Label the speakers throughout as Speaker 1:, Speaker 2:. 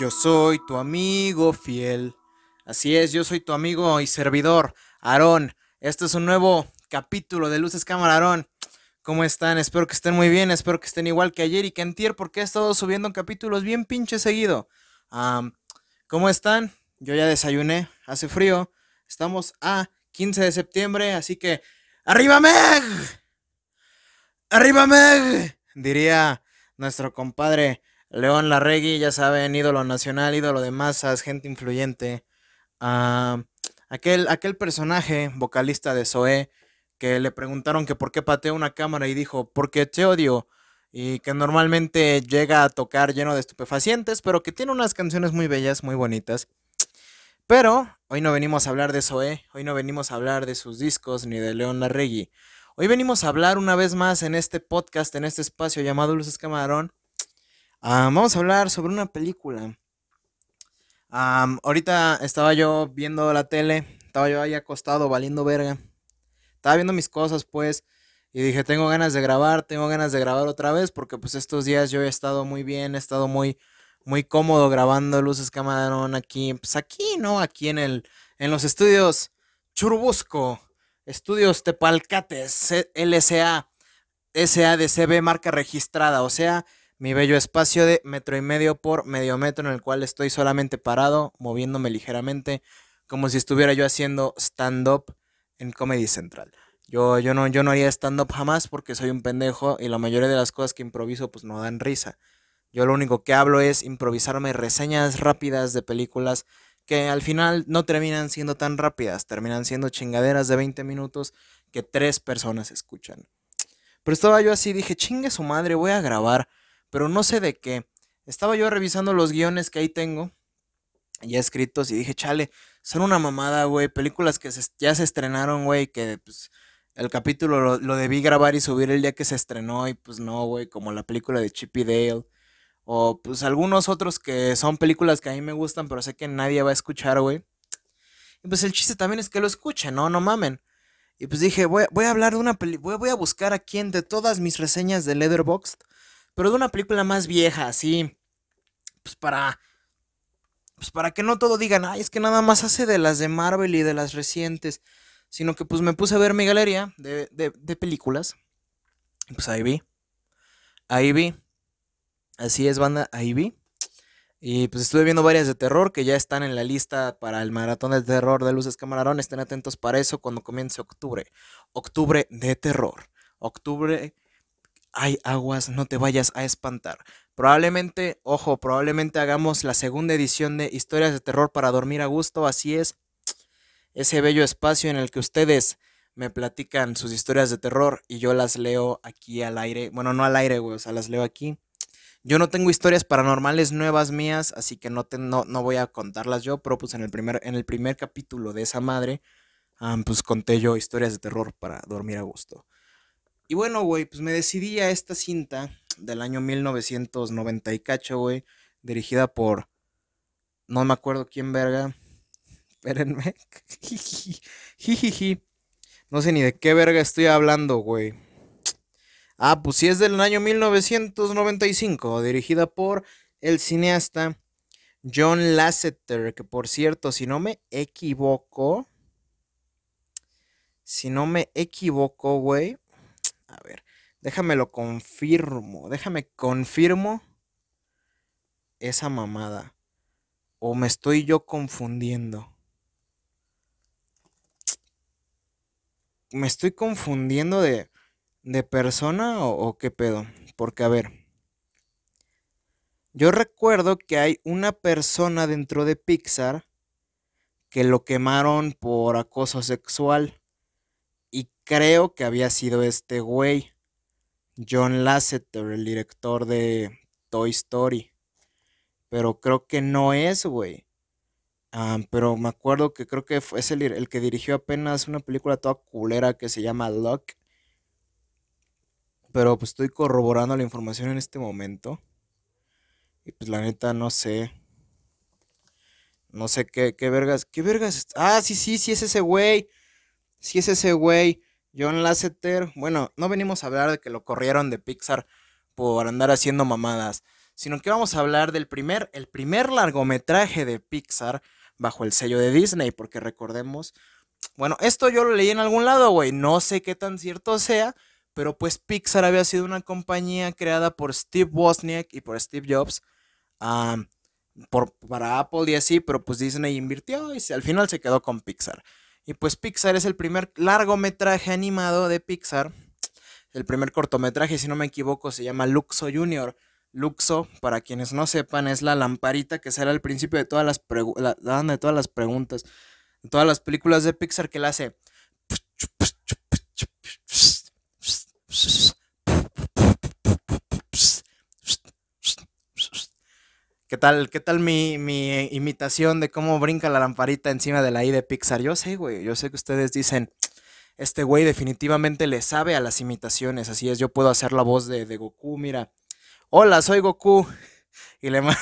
Speaker 1: Yo soy tu amigo fiel. Así es, yo soy tu amigo y servidor, Aarón. Este es un nuevo capítulo de Luces Cámara Aarón. ¿Cómo están? Espero que estén muy bien, espero que estén igual que ayer y que antier porque he estado subiendo capítulos bien pinche seguido. ¿Cómo están? Yo ya desayuné, hace frío. Estamos a 15 de septiembre, así que ¡Arriba Meg! ¡Arriba Meg! Diría nuestro compadre León Larregui, ya saben, ídolo nacional, ídolo de masas, gente influyente. Ah, aquel, aquel personaje, vocalista de Zoé, que le preguntaron que por qué pateó una cámara y dijo, porque te odio. Y que normalmente llega a tocar lleno de estupefacientes, pero que tiene unas canciones muy bellas, muy bonitas. Pero hoy no venimos a hablar de Zoé, hoy no venimos a hablar de sus discos ni de León Larregui. Hoy venimos a hablar una vez más en este podcast, en este espacio llamado Luces Camarón, Ah, vamos a hablar sobre una película. ahorita estaba yo viendo la tele, estaba yo ahí acostado valiendo verga. Estaba viendo mis cosas pues y dije, tengo ganas de grabar, tengo ganas de grabar otra vez porque pues estos días yo he estado muy bien, he estado muy muy cómodo grabando luces camarón aquí, pues aquí, ¿no? Aquí en el en los estudios Churubusco, Estudios Tepalcates, LSA, SADCB marca registrada, o sea, mi bello espacio de metro y medio por medio metro en el cual estoy solamente parado, moviéndome ligeramente, como si estuviera yo haciendo stand-up en Comedy Central. Yo, yo, no, yo no haría stand-up jamás porque soy un pendejo y la mayoría de las cosas que improviso pues no dan risa. Yo lo único que hablo es improvisarme reseñas rápidas de películas que al final no terminan siendo tan rápidas, terminan siendo chingaderas de 20 minutos que tres personas escuchan. Pero estaba yo así, dije, chingue su madre, voy a grabar pero no sé de qué. Estaba yo revisando los guiones que ahí tengo, ya escritos, y dije, chale, son una mamada, güey. Películas que ya se estrenaron, güey, que pues el capítulo lo, debí grabar y subir el día que se estrenó, y pues no, güey, como la película de Chippy Dale. O pues algunos otros que son películas que a mí me gustan, pero sé que nadie va a escuchar, güey. Y pues el chiste también es que lo escuchen, ¿no? No mamen. Y pues dije, voy, a hablar de una película, voy, voy, a buscar aquí de todas mis reseñas de Leatherboxd pero de una película más vieja, así, pues para, pues para que no todo digan, ay, es que nada más hace de las de Marvel y de las recientes, sino que pues me puse a ver mi galería de, de, películas, y pues ahí vi, ahí vi, así es banda, ahí vi. Y pues estuve viendo varias de terror que ya están en la lista para el maratón de terror de Luces Camarón. Estén atentos para eso cuando comience octubre. Octubre de terror. Octubre hay aguas, no te vayas a espantar. Probablemente, ojo, probablemente hagamos la segunda edición de Historias de Terror para dormir a gusto, así es. Ese bello espacio en el que ustedes me platican sus historias de terror y yo las leo aquí al aire. Bueno, no al aire, güey, o sea, las leo aquí. Yo no tengo historias paranormales nuevas mías, así que no, no, voy a contarlas yo, pero pues en el primer, en el primer capítulo de esa madre, pues conté yo historias de terror para dormir a gusto. Y bueno, güey, pues me decidí a esta cinta del año 1990 y cacho, güey, dirigida por no me acuerdo quién verga. Espérenme. no sé ni de qué verga estoy hablando, güey. Ah, pues sí es del año 1995, dirigida por el cineasta John Lasseter, que por cierto, si no me equivoco, si no me equivoco, güey, a ver, déjame lo confirmo. Déjame confirmo esa mamada. O me estoy yo confundiendo. ¿Me estoy confundiendo de, de persona o, o qué pedo? Porque a ver. Yo recuerdo que hay una persona dentro de Pixar que lo quemaron por acoso sexual creo que había sido este güey, John Lasseter, el director de Toy Story. Pero creo que no es, güey. Ah, pero me acuerdo que creo que es el, el, que dirigió apenas una película toda culera que se llama Luck. Pero pues estoy corroborando la información en este momento. Y pues la neta no sé. No sé qué, qué vergas. ¿Qué vergas? Ah, sí, sí, sí es ese güey. Sí es ese güey. John Lasseter, bueno, no venimos a hablar de que lo corrieron de Pixar por andar haciendo mamadas, sino que vamos a hablar del primer, el primer largometraje de Pixar bajo el sello de Disney, porque recordemos, bueno, esto yo lo leí en algún lado, güey, no sé qué tan cierto sea, pero pues Pixar había sido una compañía creada por Steve Wozniak y por Steve Jobs por, para Apple y así, pero pues Disney invirtió y al final se quedó con Pixar. Y pues Pixar es el primer largometraje animado de Pixar. El primer cortometraje, si no me equivoco, se llama Luxo Junior. Luxo, para quienes no sepan, es la lamparita que será el principio de todas las, de todas las preguntas, de todas las películas de Pixar que la hace. ¿Qué tal, qué tal mi, mi, imitación de cómo brinca la lamparita encima de la I de Pixar? Yo sé, güey, yo sé que ustedes dicen, este güey definitivamente le sabe a las imitaciones, así es, yo puedo hacer la voz de, Goku, mira. Hola, soy Goku. Y le mando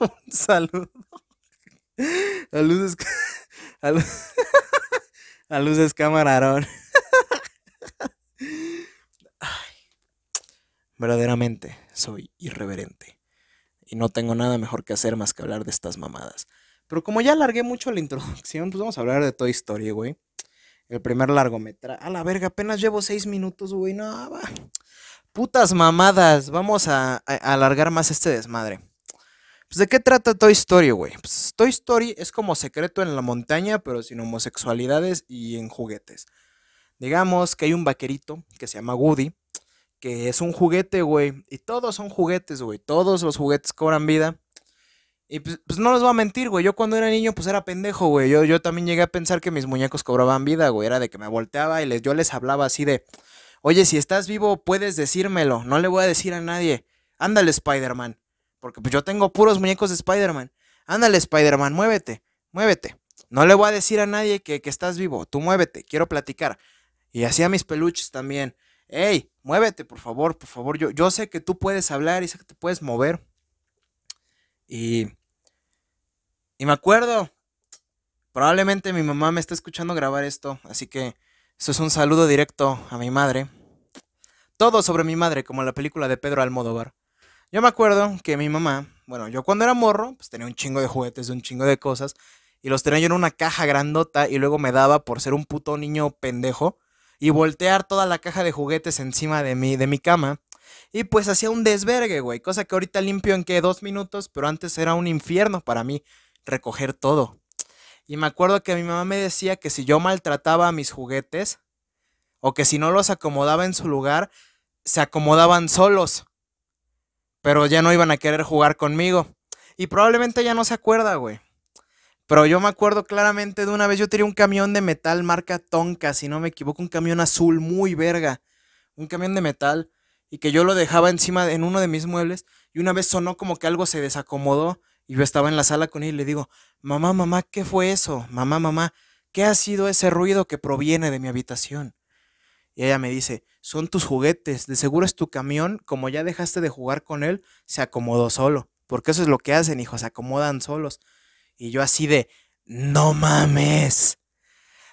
Speaker 1: un saludo. A luces, a, luces camarón. verdaderamente soy irreverente y no tengo nada mejor que hacer más que hablar de estas mamadas. Pero como ya alargué mucho la introducción, pues vamos a hablar de Toy Story, güey. El primer largometraje. A la verga, apenas llevo seis minutos, güey. No, va. Putas mamadas. Vamos a, alargar más este desmadre. Pues, ¿de qué trata Toy Story, güey? Pues, Toy Story es como secreto en la montaña, pero sin homosexualidades y en juguetes. Digamos que hay un vaquerito que se llama Woody, que es un juguete, güey. Y todos son juguetes, güey. Todos los juguetes cobran vida. Y pues, pues no les voy a mentir, güey. Yo cuando era niño, pues era pendejo, güey. Yo, yo también llegué a pensar que mis muñecos cobraban vida, güey. Era de que me volteaba y les, yo les hablaba así de, oye, si estás vivo, puedes decírmelo. No le voy a decir a nadie. Ándale, Spider-Man. Porque pues yo tengo puros muñecos de Spider-Man. Ándale, Spider-Man, muévete, muévete. No le voy a decir a nadie que, que estás vivo. Tú muévete, quiero platicar. Y hacía mis peluches también hey, muévete, por favor, por favor. Yo, yo sé que tú puedes hablar y sé que te puedes mover. Y, y me acuerdo, probablemente mi mamá me está escuchando grabar esto, así que esto es un saludo directo a mi madre. Todo sobre mi madre, como la película de Pedro Almodóvar. Yo me acuerdo que mi mamá, bueno, yo cuando era morro, pues tenía un chingo de juguetes, un chingo de cosas, y los tenía yo en una caja grandota y luego me daba por ser un puto niño pendejo y voltear toda la caja de juguetes encima de mi, de mi cama. Y pues hacía un desvergue, güey. Cosa que ahorita limpio en que dos minutos, pero antes era un infierno para mí recoger todo. Y me acuerdo que mi mamá me decía que si yo maltrataba a mis juguetes, o que si no los acomodaba en su lugar, se acomodaban solos. Pero ya no iban a querer jugar conmigo. Y probablemente ya no se acuerda, güey. Pero yo me acuerdo claramente de una vez, yo tenía un camión de metal marca Tonka, si no me equivoco, un camión azul muy verga. Un camión de metal y que yo lo dejaba encima en uno de mis muebles y una vez sonó como que algo se desacomodó y yo estaba en la sala con él y le digo, mamá, mamá, ¿qué fue eso? Mamá, mamá, ¿qué ha sido ese ruido que proviene de mi habitación? Y ella me dice, son tus juguetes, de seguro es tu camión, como ya dejaste de jugar con él, se acomodó solo, porque eso es lo que hacen, hijos, se acomodan solos. Y yo así de, no mames.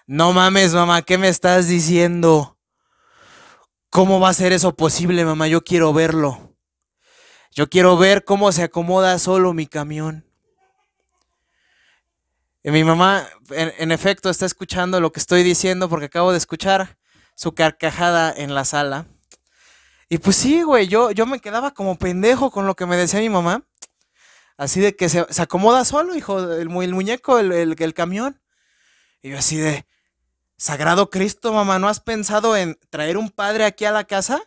Speaker 1: No mames, mamá, ¿qué me estás diciendo? ¿Cómo va a ser eso posible, mamá? Yo quiero verlo. Yo quiero ver cómo se acomoda solo mi camión. Y mi mamá, en, efecto, está escuchando lo que estoy diciendo porque acabo de escuchar su carcajada en la sala. Y pues sí, güey, yo, yo me quedaba como pendejo con lo que me decía mi mamá. Así de que se, acomoda solo, hijo, el, el muñeco, el, el, camión. Y yo así de, Sagrado Cristo, mamá, ¿no has pensado en traer un padre aquí a la casa?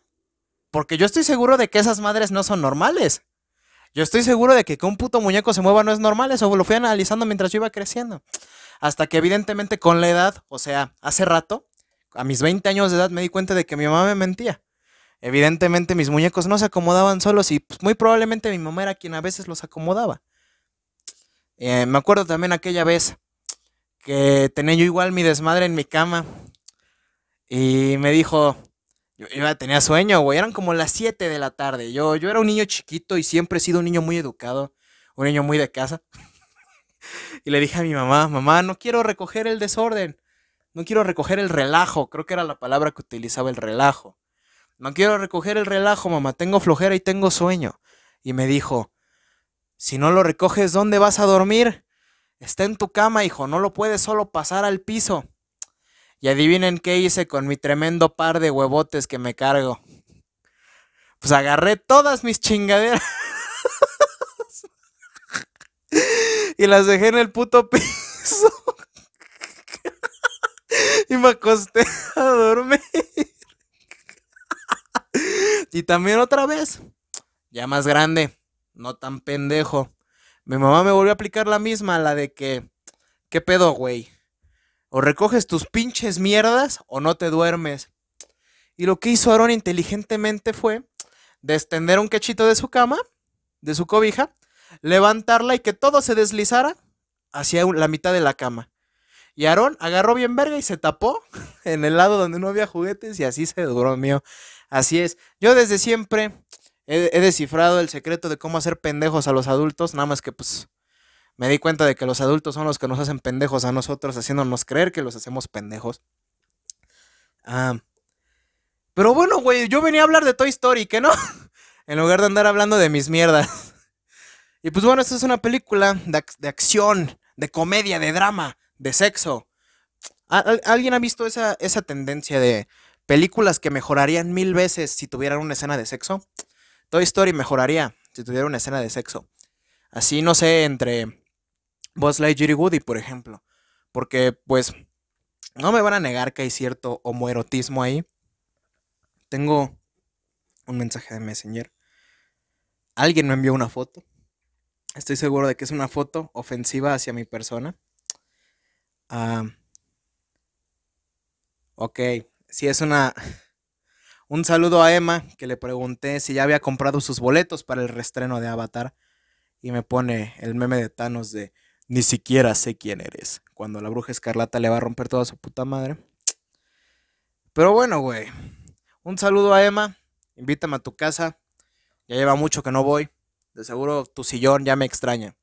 Speaker 1: Porque yo estoy seguro de que esas madres no son normales. Yo estoy seguro de que que un puto muñeco se mueva no es normal. Eso lo fui analizando mientras yo iba creciendo. Hasta que evidentemente con la edad, o sea, hace rato, a mis 20 años de edad me di cuenta de que mi mamá me mentía. Evidentemente mis muñecos no se acomodaban solos y pues, muy probablemente mi mamá era quien a veces los acomodaba. Eh, me acuerdo también aquella vez que tenía yo igual mi desmadre en mi cama y me dijo, yo, tenía sueño, güey, eran como las 7 de la tarde. Yo, yo era un niño chiquito y siempre he sido un niño muy educado, un niño muy de casa. y le dije a mi mamá, mamá, no quiero recoger el desorden, no quiero recoger el relajo, creo que era la palabra que utilizaba el relajo. No quiero recoger el relajo, mamá, tengo flojera y tengo sueño. Y me dijo, Si no lo recoges, ¿dónde vas a dormir? Está en tu cama, hijo, no lo puedes solo pasar al piso. Y adivinen qué hice con mi tremendo par de huevotes que me cargo. Pues agarré todas mis chingaderas. y las dejé en el puto piso. y me acosté a dormir. Y también otra vez, ya más grande, no tan pendejo. Mi mamá me volvió a aplicar la misma, la de que, ¿qué pedo, güey? O recoges tus pinches mierdas o no te duermes. Y lo que hizo Aaron inteligentemente fue extender un cachito de su cama, de su cobija, levantarla y que todo se deslizara hacia la mitad de la cama. Y Aarón agarró bien verga y se tapó en el lado donde no había juguetes y así se durmió. Así es. Yo desde siempre he, descifrado el secreto de cómo hacer pendejos a los adultos, nada más que pues me di cuenta de que los adultos son los que nos hacen pendejos a nosotros, haciéndonos creer que los hacemos pendejos. Ah, pero bueno, güey, yo venía a hablar de Toy Story, ¿qué no? en lugar de andar hablando de mis mierdas. y pues bueno, esta es una película de, de acción, de comedia, de drama, de sexo. ¿Alguien ha visto esa, esa tendencia de películas que mejorarían mil veces si tuvieran una escena de sexo? Toy Story mejoraría si tuviera una escena de sexo. Así, no sé, entre Buzz Lightyear y Woody, por ejemplo. Porque, pues, no me van a negar que hay cierto homoerotismo ahí. Tengo un mensaje de Messenger. Alguien me envió una foto. Estoy seguro de que es una foto ofensiva hacia mi persona. Ah, ok, si es una... Un saludo a Emma, que le pregunté si ya había comprado sus boletos para el restreno de Avatar. Y me pone el meme de Thanos de ni siquiera sé quién eres. Cuando la bruja escarlata le va a romper toda su puta madre. Pero bueno, güey. Un saludo a Emma. Invítame a tu casa. Ya lleva mucho que no voy. De seguro tu sillón ya me extraña.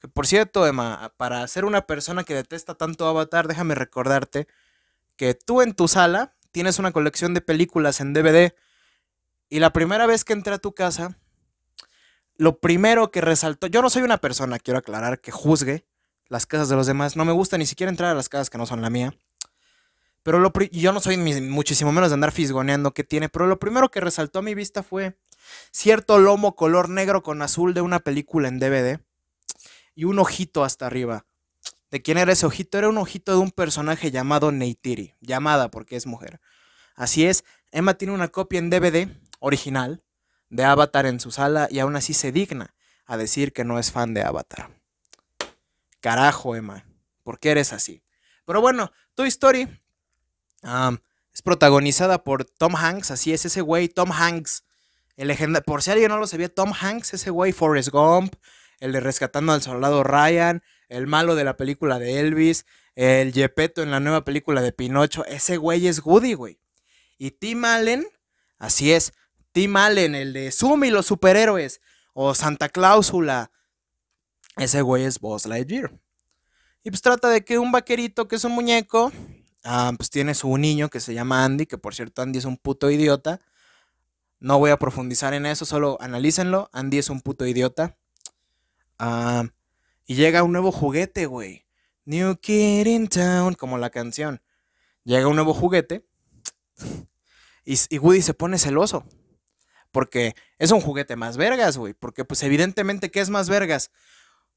Speaker 1: Que por cierto, Emma, para ser una persona que detesta tanto Avatar, déjame recordarte que tú en tu sala tienes una colección de películas en DVD. Y la primera vez que entré a tu casa, lo primero que resaltó, yo no soy una persona, quiero aclarar, que juzgue las casas de los demás. No me gusta ni siquiera entrar a las casas que no son la mía. Pero lo yo no soy muchísimo menos de andar fisgoneando que tiene, pero lo primero que resaltó a mi vista fue cierto lomo color negro con azul de una película en DVD y un ojito hasta arriba. ¿De quién era ese ojito? Era un ojito de un personaje llamado Neytiri, llamada porque es mujer. Así es, Emma tiene una copia en DVD original de Avatar en su sala y aún así se digna a decir que no es fan de Avatar. Carajo, Emma, ¿por qué eres así? Pero bueno, Toy Story es protagonizada por Tom Hanks, así es ese güey, Tom Hanks. El legenda por si alguien no lo sabía, Tom Hanks, ese güey, Forrest Gump, el de Rescatando al Soldado Ryan, el malo de la película de Elvis, el Yepeto en la nueva película de Pinocho, ese güey es Woody, güey. Y Tim Allen, así es, Tim Allen, el de Sumi, los superhéroes, o Santa Cláusula, ese güey es Buzz Lightyear. Y pues trata de que un vaquerito que es un muñeco, Ah, pues tiene su niño que se llama Andy, que por cierto Andy es un puto idiota. No voy a profundizar en eso, solo analícenlo. Andy es un puto idiota. Ah, y llega un nuevo juguete, güey. New Kid in Town, como la canción. Llega un nuevo juguete. Y, y Woody se pone celoso. Porque es un juguete más vergas, güey. Porque pues evidentemente, ¿qué es más vergas?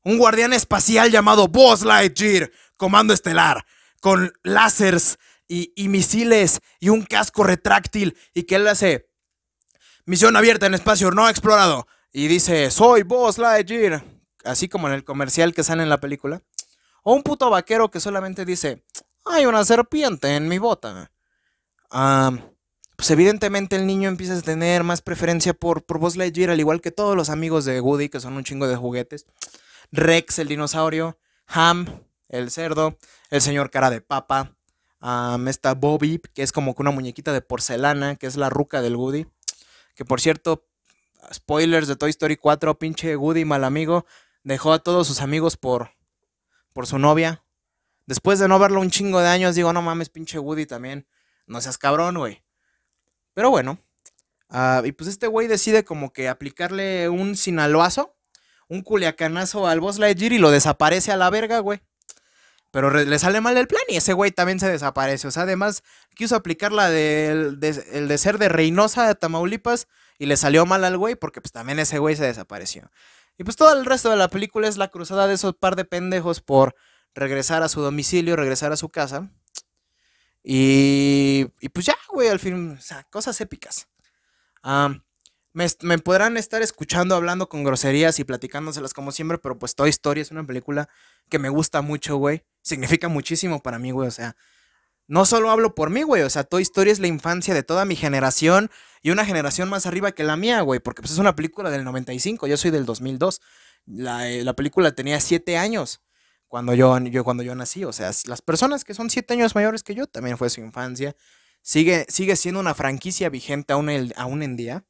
Speaker 1: Un guardián espacial llamado Buzz Lightyear, Comando Estelar con láseres y, misiles y un casco retráctil y que él hace misión abierta en espacio no explorado y dice soy Buzz Lightyear, así como en el comercial que sale en la película. O un puto vaquero que solamente dice hay una serpiente en mi bota. pues evidentemente el niño empieza a tener más preferencia por, por Buzz Lightyear, al igual que todos los amigos de Woody, que son un chingo de juguetes. Rex, el dinosaurio. Ham, el cerdo, el señor cara de papa, está Bobby, que es como una muñequita de porcelana, que es la ruca del Woody. Que por cierto, spoilers de Toy Story 4, pinche Woody, mal amigo, dejó a todos sus amigos por, por su novia. Después de no verlo un chingo de años, digo, no mames, pinche Woody también. No seas cabrón, güey. Pero bueno. Ah, y pues este güey decide como que aplicarle un sinaloazo un culiacanazo al Boss Lightyear y lo desaparece a la verga, güey. Pero le sale mal el plan y ese güey también se desaparece. O sea, además quiso aplicar la de, el de ser de Reynosa de Tamaulipas y le salió mal al güey porque pues también ese güey se desapareció. Y pues todo el resto de la película es la cruzada de esos par de pendejos por regresar a su domicilio, regresar a su casa. Y, y pues ya, güey, al fin, o sea, cosas épicas. me, me, podrán estar escuchando hablando con groserías y platicándoselas como siempre, pero pues Toy Story es una película que me gusta mucho, güey significa muchísimo para mí, güey. O sea, no solo hablo por mí, güey. O sea, Toy Story es la infancia de toda mi generación y una generación más arriba que la mía, güey. Porque pues, es una película del 95, yo soy del 2002. La, eh, la película tenía 7 años cuando yo, yo, cuando yo nací. O sea, las personas que son 7 años mayores que yo también fue su infancia. Sigue, sigue siendo una franquicia vigente aún, el, aún en día.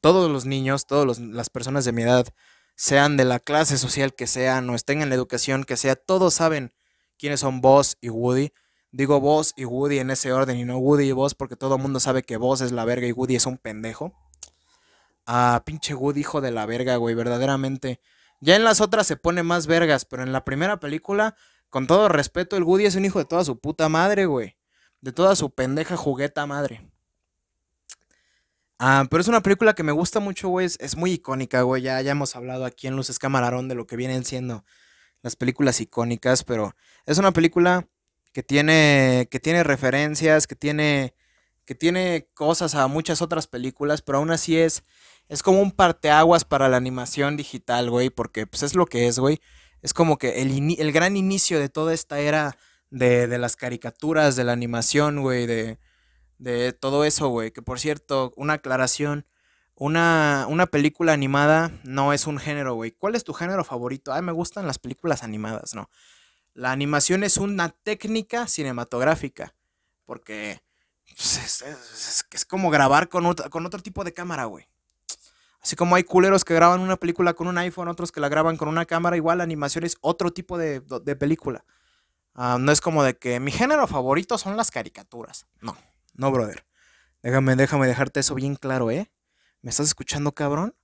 Speaker 1: todos los niños, todas las personas de mi edad, sean de la clase social que sean o estén en la educación que sea, todos saben quiénes son Buzz y Woody. Digo Buzz y Woody en ese orden y no Woody y Buzz porque todo el mundo sabe que Buzz es la verga y Woody es un pendejo. Ah, pinche Woody, hijo de la verga, güey, verdaderamente. Ya en las otras se pone más vergas, pero en la primera película, con todo respeto, el Woody es un hijo de toda su puta madre, güey. De toda su pendeja jugueta madre. Ah, pero es una película que me gusta mucho, güey. Es, muy icónica, güey. Ya, ya hemos hablado aquí en Luces Camarón de lo que vienen siendo las películas icónicas, pero es una película que tiene, que tiene referencias, que tiene, que tiene cosas a muchas otras películas, pero aún así es, es como un parteaguas para la animación digital, güey, porque pues es lo que es, güey. Es como que el, el gran inicio de toda esta era de, de las caricaturas, de la animación, güey, de, de todo eso, güey. Que por cierto, una aclaración. Una, una película animada no es un género, güey. ¿Cuál es tu género favorito? Ay, me gustan las películas animadas, no. La animación es una técnica cinematográfica. Porque pues, es, como grabar con, otro tipo de cámara, güey. Así como hay culeros que graban una película con un iPhone, otros que la graban con una cámara, igual la animación es otro tipo de, película. Ah, no es como de que mi género favorito son las caricaturas. No, no, brother. Déjame, déjame dejarte eso bien claro, ¿eh? ¿Me estás escuchando, cabrón?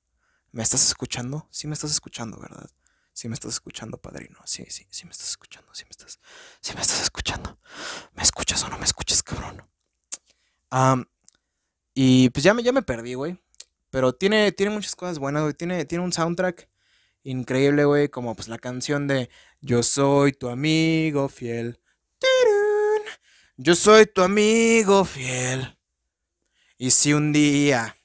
Speaker 1: ¿Me estás escuchando? Sí me estás escuchando, ¿verdad? Sí me estás escuchando, padrino. Sí, sí, sí me estás escuchando. Sí me estás, sí me estás escuchando. ¿Me escuchas o no me escuchas, cabrón? y pues ya me, ya me perdí, güey. Pero tiene, tiene muchas cosas buenas, güey. Tiene, tiene un soundtrack increíble, güey. Como pues la canción de Yo soy tu amigo fiel. Yo soy tu amigo fiel. Y si un día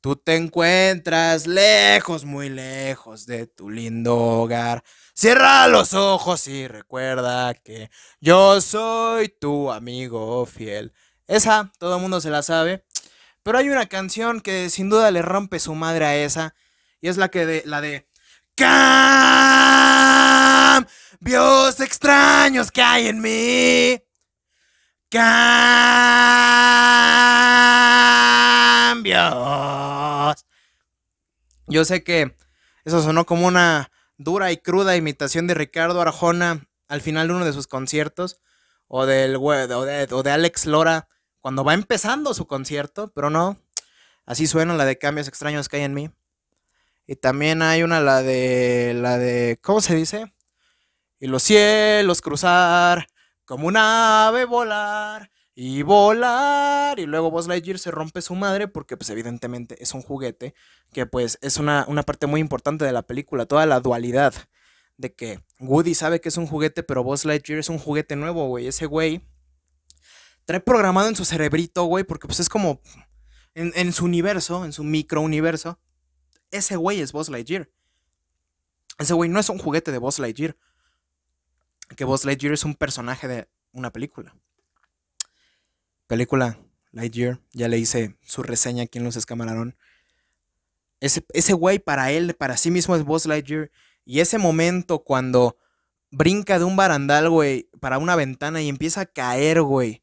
Speaker 1: Tú te encuentras lejos, muy lejos de tu lindo hogar. Cierra los ojos y recuerda que yo soy tu amigo fiel. Esa, todo el mundo se la sabe. Pero hay una canción que sin duda le rompe su madre a esa. Y es la que de, la de Cambios extraños que hay en mí. Cambios. Yo sé que eso sonó como una dura y cruda imitación de Ricardo Arjona al final de uno de sus conciertos. O, del, de, o de Alex Lora cuando va empezando su concierto. Pero no. Así suena la de cambios extraños que hay en mí. Y también hay una, la de. La de. ¿Cómo se dice? Y los cielos cruzar como un ave volar y volar. Y luego Buzz Lightyear se rompe su madre porque pues evidentemente es un juguete que pues es una, parte muy importante de la película, toda la dualidad de que Woody sabe que es un juguete, pero Buzz Lightyear es un juguete nuevo, güey. Ese güey trae programado en su cerebrito, güey, porque pues es como en, en su universo, en su micro universo. Ese güey es Buzz Lightyear. Ese güey no es un juguete de Buzz Lightyear que Buzz Lightyear es un personaje de una película. Película Lightyear, ya le hice su reseña aquí en los escamararon. Ese, ese güey para él, para sí mismo es Buzz Lightyear. Y ese momento cuando brinca de un barandal, güey, para una ventana y empieza a caer, güey.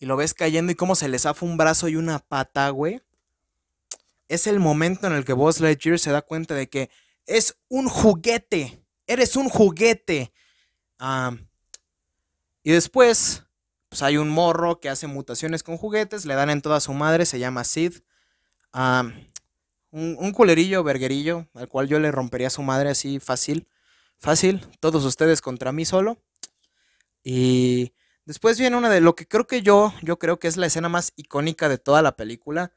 Speaker 1: Y lo ves cayendo y cómo se le zafa un brazo y una pata, güey. Es el momento en el que Buzz Lightyear se da cuenta de que es un juguete. Eres un juguete y después, pues hay un morro que hace mutaciones con juguetes, le dan en toda su madre, se llama Sid. Un, culerillo, verguerillo, al cual yo le rompería a su madre así fácil. Fácil. Todos ustedes contra mí solo. Y después viene una de lo que creo que yo, yo creo que es la escena más icónica de toda la película,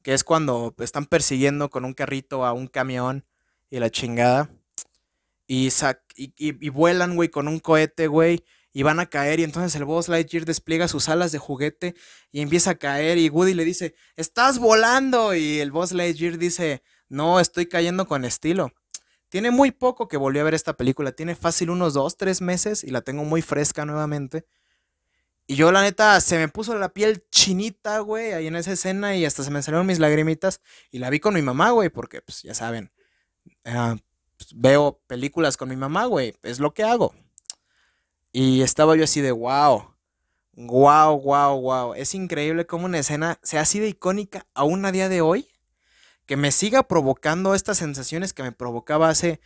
Speaker 1: que es cuando están persiguiendo con un carrito a un camión y la chingada. Y, y, vuelan, güey, con un cohete, güey. Y van a caer y entonces el Boss Lightyear despliega sus alas de juguete y empieza a caer y Woody le dice, estás volando. Y el Boss Lightyear dice, no, estoy cayendo con estilo. Tiene muy poco que volví a ver esta película. Tiene fácil unos dos, tres meses y la tengo muy fresca nuevamente. Y yo, la neta, se me puso la piel chinita, güey, ahí en esa escena y hasta se me salieron mis lagrimitas. Y la vi con mi mamá, güey, porque, pues, ya saben, ah, pues, veo películas con mi mamá, güey, es lo que hago. Y estaba yo así de, wow, wow, wow, wow. Es increíble cómo una escena sea así de icónica aún a día de hoy que me siga provocando estas sensaciones que me provocaba hace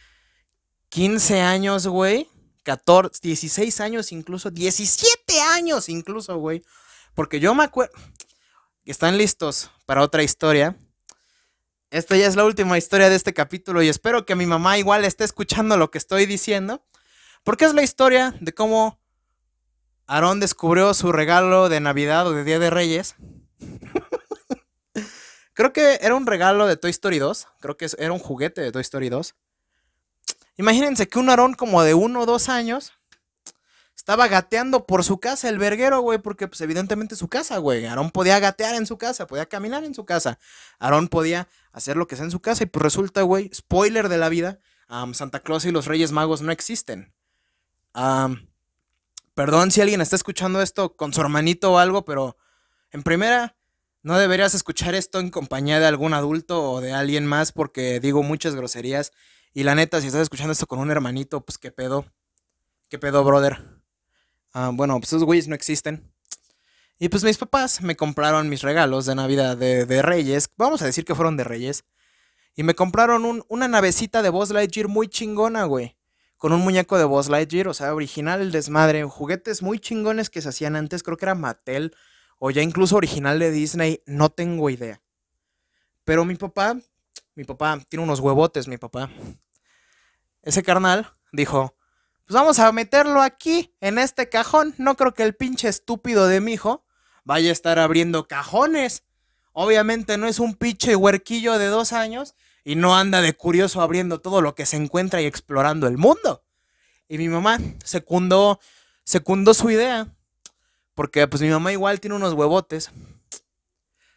Speaker 1: 15 años, güey. 14, 16 años incluso, 17 años incluso, güey. Porque yo me acuerdo... ¿Están listos para otra historia? Esta ya es la última historia de este capítulo y espero que mi mamá igual esté escuchando lo que estoy diciendo. Porque es la historia de cómo Aarón descubrió su regalo de Navidad o de Día de Reyes. Creo que era un regalo de Toy Story 2. Creo que era un juguete de Toy Story 2. Imagínense que un Aarón como de uno o dos años estaba gateando por su casa, el verguero, güey, porque pues evidentemente su casa, güey. Aarón podía gatear en su casa, podía caminar en su casa. Aarón podía hacer lo que sea en su casa y pues resulta, güey, spoiler de la vida, Santa Claus y los Reyes Magos no existen. Perdón si alguien está escuchando esto con su hermanito o algo, pero en primera, no deberías escuchar esto en compañía de algún adulto o de alguien más porque digo muchas groserías. Y la neta, si estás escuchando esto con un hermanito, pues qué pedo. ¿Qué pedo, brother? Ah, bueno, pues esos güeyes no existen. Y pues mis papás me compraron mis regalos de Navidad de, Reyes. Vamos a decir que fueron de Reyes. Y me compraron una navecita de Buzz Lightyear muy chingona, güey. Con un muñeco de Buzz Lightyear, o sea, original el desmadre. Juguetes muy chingones que se hacían antes, creo que era Mattel o ya incluso original de Disney, no tengo idea. Pero mi papá, mi papá tiene unos huevotes, mi papá. Ese carnal dijo, pues vamos a meterlo aquí, en este cajón. No creo que el pinche estúpido de mi hijo vaya a estar abriendo cajones. Obviamente no es un pinche huerquillo de dos años y no anda de curioso abriendo todo lo que se encuentra y explorando el mundo. Y mi mamá secundó, secundó su idea porque pues mi mamá igual tiene unos huevotes.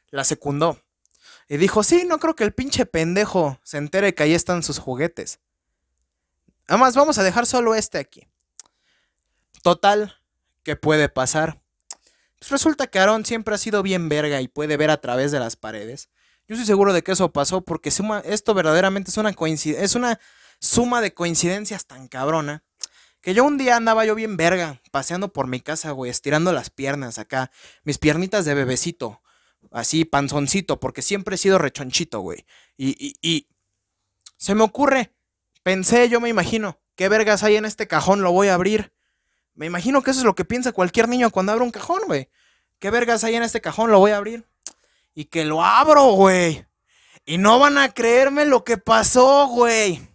Speaker 1: La secundó. Y dijo, sí, no creo que el pinche pendejo se entere que ahí están sus juguetes. Además, vamos a dejar solo este aquí. Total, ¿qué puede pasar? Pues resulta que Aaron siempre ha sido bien verga y puede ver a través de las paredes. Yo estoy seguro de que eso pasó porque esto verdaderamente es una, es una suma de coincidencias tan cabrona que yo un día andaba yo bien verga, paseando por mi casa, güey, estirando las piernas acá, mis piernitas de bebecito, así panzoncito, porque siempre he sido rechonchito, güey. Y, y, y se me ocurre, pensé, yo me imagino, ¿qué vergas hay en este cajón? Lo voy a abrir. Me imagino que eso es lo que piensa cualquier niño cuando abre un cajón, güey. ¿Qué vergas hay en este cajón? Lo voy a abrir. Y que lo abro, güey. Y no van a creerme lo que pasó, güey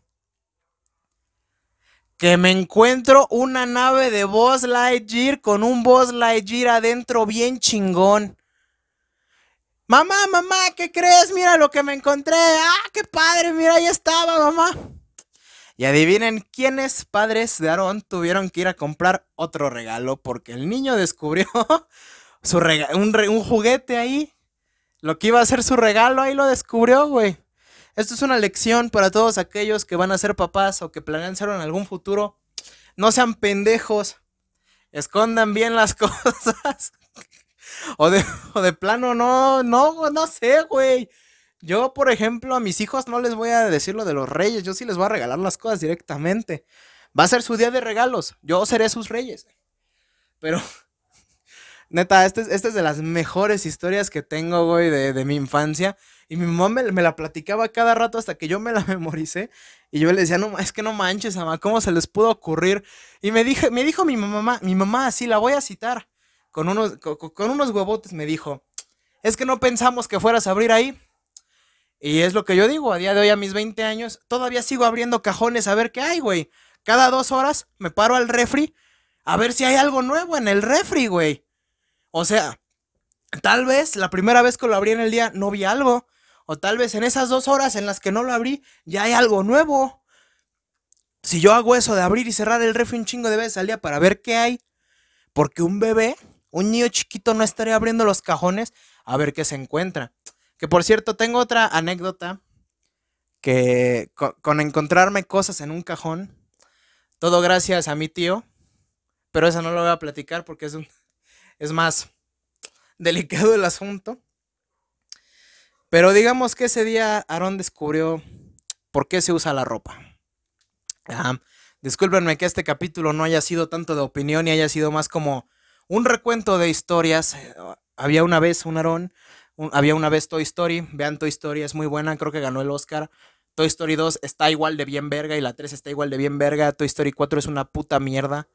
Speaker 1: que me encuentro una nave de Boss Lightyear con un Boss Lightyear adentro bien chingón. Mamá, mamá, ¿qué crees? Mira lo que me encontré. Ah, qué padre, mira, ahí estaba, mamá. Y adivinen quiénes padres de Aaron tuvieron que ir a comprar otro regalo porque el niño descubrió su un, un juguete ahí. Lo que iba a ser su regalo, ahí lo descubrió, güey. Esto es una lección para todos aquellos que van a ser papás o que planean serlo en algún futuro. No sean pendejos. Escondan bien las cosas. o, de, de plano, no, no, no sé, güey. Yo, por ejemplo, a mis hijos no les voy a decir lo de los reyes. Yo sí les voy a regalar las cosas directamente. Va a ser su día de regalos. Yo seré sus reyes. Pero Neta, esta es, de las mejores historias que tengo, güey, de, mi infancia. Y mi mamá me, la platicaba cada rato hasta que yo me la memoricé. Y yo le decía, no, es que no manches, mamá, ¿cómo se les pudo ocurrir? Y me, dije, me dijo mi mamá, mi mamá, así la voy a citar, con unos, con, unos huevotes, me dijo, es que no pensamos que fueras a abrir ahí. Y es lo que yo digo, a día de hoy a mis 20 años, todavía sigo abriendo cajones a ver qué hay, güey. Cada dos horas me paro al refri a ver si hay algo nuevo en el refri, güey. O sea, tal vez la primera vez que lo abrí en el día no vi algo. O tal vez en esas dos horas en las que no lo abrí ya hay algo nuevo. Si yo hago eso de abrir y cerrar el refri un chingo de veces al día para ver qué hay, porque un bebé, un niño chiquito no estaría abriendo los cajones a ver qué se encuentra. Que por cierto, tengo otra anécdota que con, encontrarme cosas en un cajón, todo gracias a mi tío, pero eso no lo voy a platicar porque es, un, es más delicado el asunto. Pero digamos que ese día Aarón descubrió por qué se usa la ropa. discúlpenme que este capítulo no haya sido tanto de opinión y haya sido más como un recuento de historias. Había una vez un Aarón había una vez Toy Story, vean Toy Story, es muy buena, creo que ganó el Oscar. Toy Story 2 está igual de bien verga y la 3 está igual de bien verga. Toy Story 4 es una puta mierda.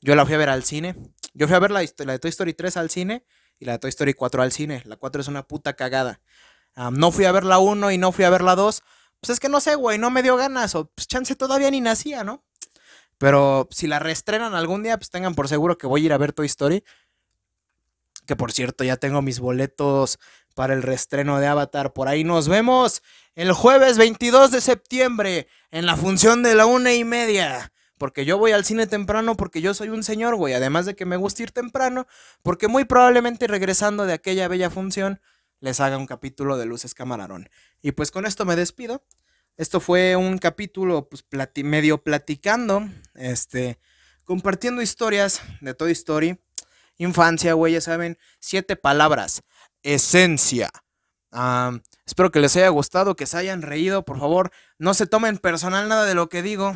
Speaker 1: Yo la fui a ver al cine. Yo fui a ver la, de Toy Story 3 al cine y la de Toy Story 4 al cine. La 4 es una puta cagada. no fui a ver la 1 y no fui a ver la 2. Pues es que no sé, güey, no me dio ganas. O pues chance todavía ni nacía, ¿no? Pero si la reestrenan algún día, pues tengan por seguro que voy a ir a ver Toy Story. Que por cierto, ya tengo mis boletos para el reestreno de Avatar. Por ahí nos vemos el jueves 22 de septiembre en la función de la una y media. Porque yo voy al cine temprano porque yo soy un señor, güey. Además de que me gusta ir temprano, porque muy probablemente regresando de aquella bella función les haga un capítulo de Luces Camarón. Y pues con esto me despido. Esto fue un capítulo pues medio platicando, este, compartiendo historias de Toy Story. Infancia, güey, ya saben, siete palabras esencia. espero que les haya gustado, que se hayan reído. Por favor, no se tomen personal nada de lo que digo.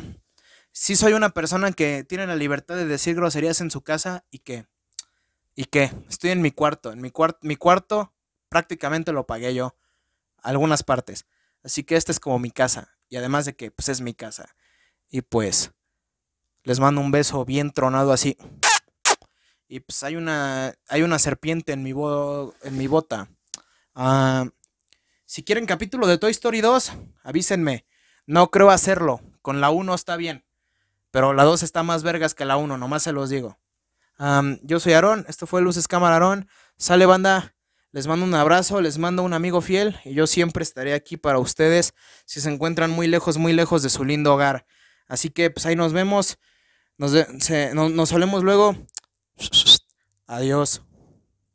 Speaker 1: Sí soy una persona que tiene la libertad de decir groserías en su casa y que... ¿Y que Estoy en mi cuarto. En mi, cuarto mi cuarto prácticamente lo pagué yo. Algunas partes. Así que esta es como mi casa. Y además de que pues es mi casa. Y pues les mando un beso bien tronado así. Y pues hay una, hay una serpiente en mi, en mi bota. Ah, si quieren capítulo de Toy Story 2, avísenme. No creo hacerlo. Con la 1 está bien. Pero la 2 está más vergas que la 1, nomás se los digo. yo soy Aarón, esto fue Luces Cámara Aarón. Sale banda, les mando un abrazo, les mando un amigo fiel y yo siempre estaré aquí para ustedes si se encuentran muy lejos, muy lejos de su lindo hogar. Así que pues ahí nos vemos, nos, nos solemos luego. Adiós.